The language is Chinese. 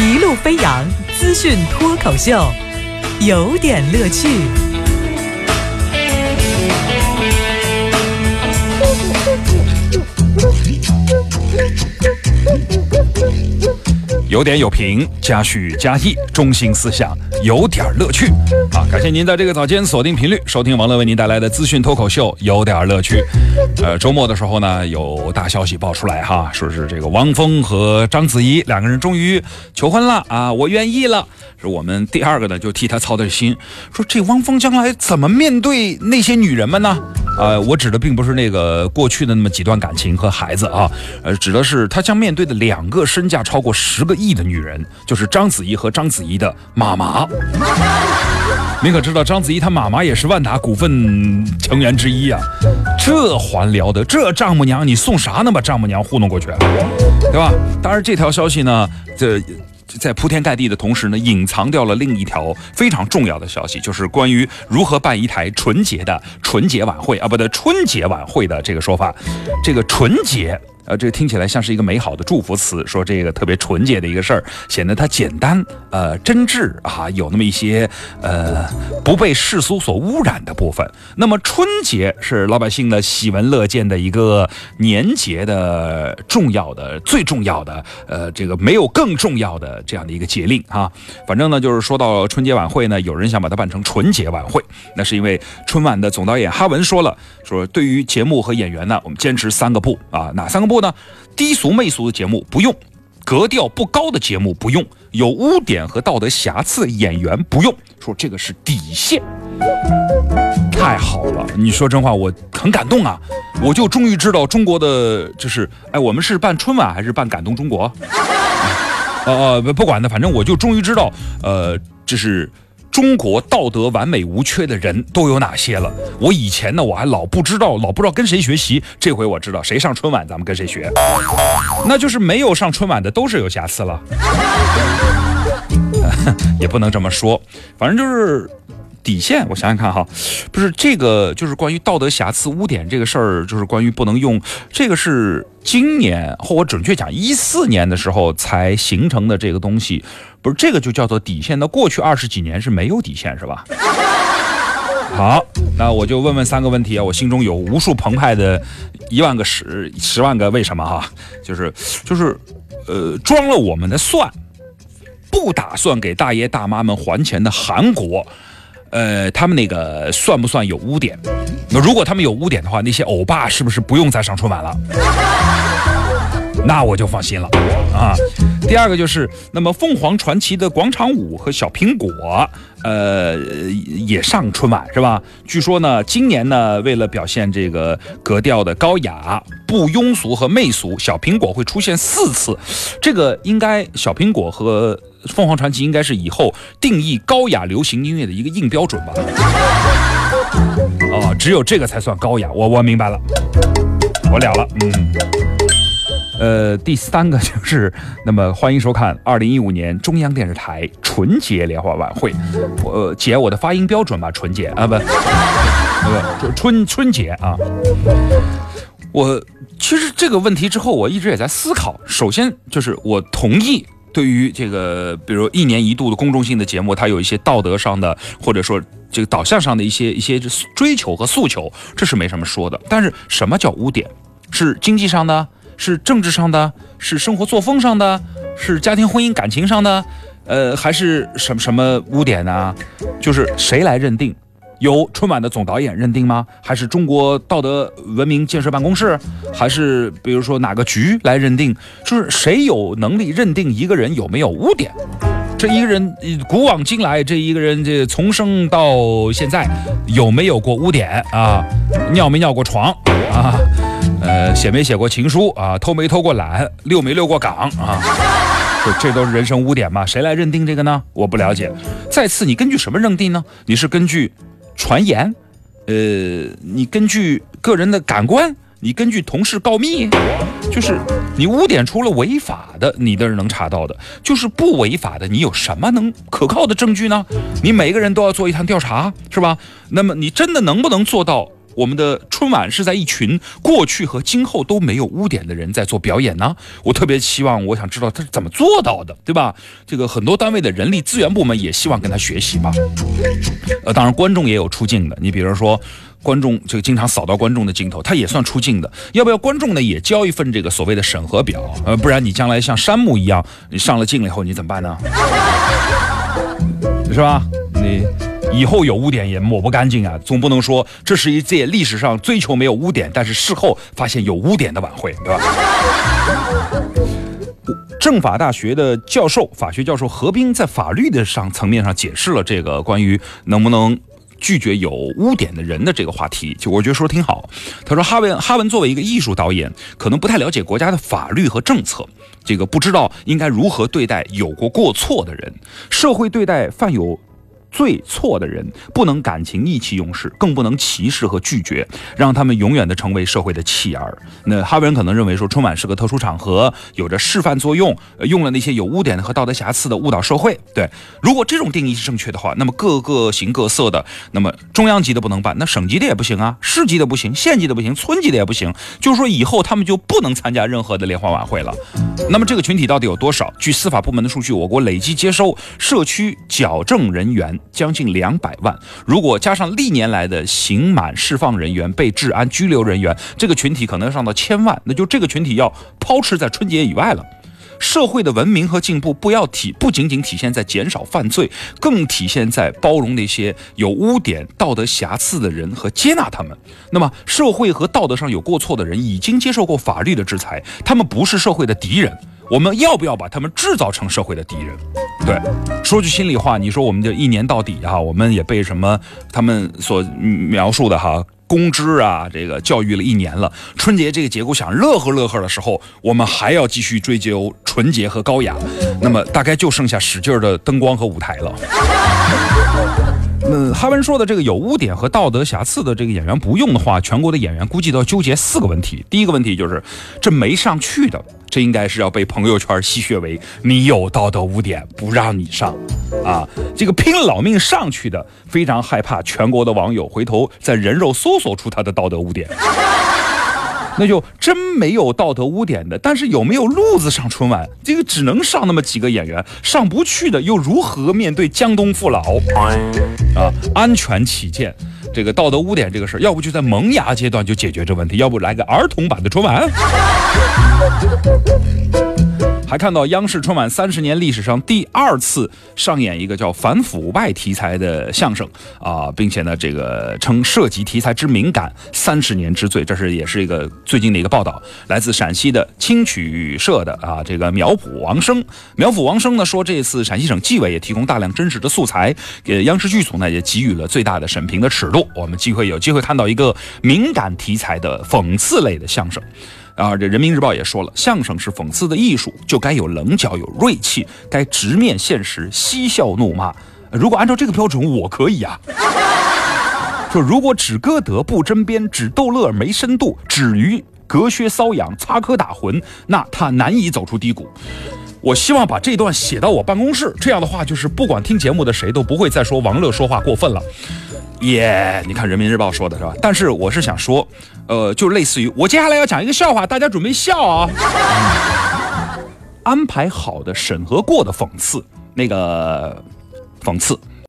一路飞扬资讯脱口秀，有点乐趣。有点有评，加叙加意，中心思想有点乐趣啊！感谢您在这个早间锁定频率收听王乐为您带来的资讯脱口秀，有点乐趣。呃，周末的时候呢，有大消息爆出来哈，说是这个汪峰和章子怡两个人终于求婚了啊，我愿意了。是我们第二个呢，就替他操点心，说这汪峰将来怎么面对那些女人们呢？呃，我指的并不是那个过去的那么几段感情和孩子啊，呃，指的是他将面对的两个身价超过十个亿的女人，就是章子怡和章子怡的妈妈。你可知道章子怡她妈妈也是万达股份成员之一啊？这还了得？这丈母娘你送啥能把丈母娘糊弄过去，对吧？当然这条消息呢，这。在铺天盖地的同时呢，隐藏掉了另一条非常重要的消息，就是关于如何办一台纯洁的春节晚会啊，不对，春节晚会的这个说法，这个纯洁。呃，这个听起来像是一个美好的祝福词，说这个特别纯洁的一个事儿，显得它简单，呃，真挚啊，有那么一些呃不被世俗所污染的部分。那么春节是老百姓的喜闻乐见的一个年节的重要的、最重要的，呃，这个没有更重要的这样的一个节令啊。反正呢，就是说到春节晚会呢，有人想把它办成纯节晚会，那是因为春晚的总导演哈文说了，说对于节目和演员呢，我们坚持三个不啊，哪三个不？呢，低俗媚俗的节目不用，格调不高的节目不用，有污点和道德瑕疵的演员不用，说这个是底线。太好了，你说真话，我很感动啊！我就终于知道中国的就是，哎，我们是办春晚还是办感动中国？呃呃，不管的，反正我就终于知道，呃，这是。中国道德完美无缺的人都有哪些了？我以前呢，我还老不知道，老不知道跟谁学习。这回我知道，谁上春晚，咱们跟谁学。那就是没有上春晚的都是有瑕疵了，也不能这么说，反正就是。底线，我想想看哈，不是这个，就是关于道德瑕疵污点这个事儿，就是关于不能用这个是今年或我准确讲一四年的时候才形成的这个东西，不是这个就叫做底线。那过去二十几年是没有底线是吧？好，那我就问问三个问题啊，我心中有无数澎湃的一万个十十万个为什么哈，就是就是呃装了我们的蒜，不打算给大爷大妈们还钱的韩国。呃，他们那个算不算有污点？那如果他们有污点的话，那些欧巴是不是不用再上春晚了？那我就放心了啊。第二个就是，那么凤凰传奇的广场舞和小苹果，呃，也上春晚是吧？据说呢，今年呢，为了表现这个格调的高雅、不庸俗和媚俗，小苹果会出现四次。这个应该小苹果和凤凰传奇应该是以后定义高雅流行音乐的一个硬标准吧？哦，只有这个才算高雅。我我明白了，我了了，嗯。呃，第三个就是，那么欢迎收看二零一五年中央电视台春节联欢晚会。我姐，我的发音标准吧？春节啊，不，不，春春节啊。我其实这个问题之后，我一直也在思考。首先就是我同意，对于这个，比如一年一度的公众性的节目，它有一些道德上的，或者说这个导向上的一些一些追求和诉求，这是没什么说的。但是什么叫污点？是经济上的？是政治上的，是生活作风上的，是家庭婚姻感情上的，呃，还是什么什么污点呢？就是谁来认定？由春晚的总导演认定吗？还是中国道德文明建设办公室？还是比如说哪个局来认定？就是谁有能力认定一个人有没有污点？这一个人古往今来，这一个人这从生到现在有没有过污点啊？尿没尿过床啊？呃，写没写过情书啊？偷没偷过懒？溜没溜过岗啊？这这都是人生污点嘛？谁来认定这个呢？我不了解。再次，你根据什么认定呢？你是根据传言？呃，你根据个人的感官？你根据同事告密？就是你污点除了违法的，你都是能查到的。就是不违法的，你有什么能可靠的证据呢？你每个人都要做一趟调查，是吧？那么你真的能不能做到？我们的春晚是在一群过去和今后都没有污点的人在做表演呢？我特别希望，我想知道他是怎么做到的，对吧？这个很多单位的人力资源部门也希望跟他学习嘛。呃，当然观众也有出镜的，你比如说。观众就经常扫到观众的镜头，他也算出镜的。要不要观众呢？也交一份这个所谓的审核表？呃，不然你将来像山姆一样，你上了镜了以后你怎么办呢？是吧？你以后有污点也抹不干净啊！总不能说这是一届历史上追求没有污点，但是事后发现有污点的晚会，对吧？政法大学的教授，法学教授何冰在法律的上层面上解释了这个关于能不能。拒绝有污点的人的这个话题，就我觉得说挺好。他说哈文哈文作为一个艺术导演，可能不太了解国家的法律和政策，这个不知道应该如何对待有过过错的人，社会对待犯有。最错的人不能感情意气用事，更不能歧视和拒绝，让他们永远的成为社会的弃儿。那哈维人可能认为说，春晚是个特殊场合，有着示范作用，用了那些有污点的和道德瑕疵的误导社会。对，如果这种定义是正确的话，那么各个形各色的，那么中央级的不能办，那省级的也不行啊，市级的不行，县级的不行，村级的也不行。就是说以后他们就不能参加任何的联欢晚会了。那么这个群体到底有多少？据司法部门的数据，我国累计接收社区矫正人员。将近两百万，如果加上历年来的刑满释放人员、被治安拘留人员，这个群体可能要上到千万，那就这个群体要抛斥在春节以外了。社会的文明和进步，不要体不仅仅体现在减少犯罪，更体现在包容那些有污点、道德瑕疵的人和接纳他们。那么，社会和道德上有过错的人已经接受过法律的制裁，他们不是社会的敌人。我们要不要把他们制造成社会的敌人？对，说句心里话，你说我们这一年到底哈，我们也被什么他们所描述的哈公知啊，这个教育了一年了。春节这个节骨想乐呵乐呵的时候，我们还要继续追究纯洁和高雅，那么大概就剩下使劲的灯光和舞台了。那哈文说的这个有污点和道德瑕疵的这个演员不用的话，全国的演员估计都要纠结四个问题。第一个问题就是这没上去的。这应该是要被朋友圈吸血为你有道德污点，不让你上，啊，这个拼老命上去的，非常害怕全国的网友回头在人肉搜索出他的道德污点，那就真没有道德污点的，但是有没有路子上春晚？这个只能上那么几个演员，上不去的又如何面对江东父老？啊，安全起见。这个道德污点这个事儿，要不就在萌芽阶段就解决这问题，要不来个儿童版的春晚。还看到央视春晚三十年历史上第二次上演一个叫反腐败题材的相声啊，并且呢，这个称涉及题材之敏感，三十年之最，这是也是一个最近的一个报道，来自陕西的青曲社的啊，这个苗圃王生，苗圃王生呢说，这次陕西省纪委也提供大量真实的素材，给央视剧组呢也给予了最大的审评的尺度，我们机会有机会看到一个敏感题材的讽刺类的相声。啊，这人民日报也说了，相声是讽刺的艺术，就该有棱角，有锐气，该直面现实，嬉笑怒骂。如果按照这个标准，我可以啊。说如果只歌德不针砭，只逗乐没深度，只于隔靴搔痒，插科打诨，那他难以走出低谷。我希望把这段写到我办公室，这样的话，就是不管听节目的谁都不会再说王乐说话过分了。耶，你看人民日报说的是吧？但是我是想说。呃，就类似于我接下来要讲一个笑话，大家准备笑啊！安排好的、审核过的讽刺，那个讽刺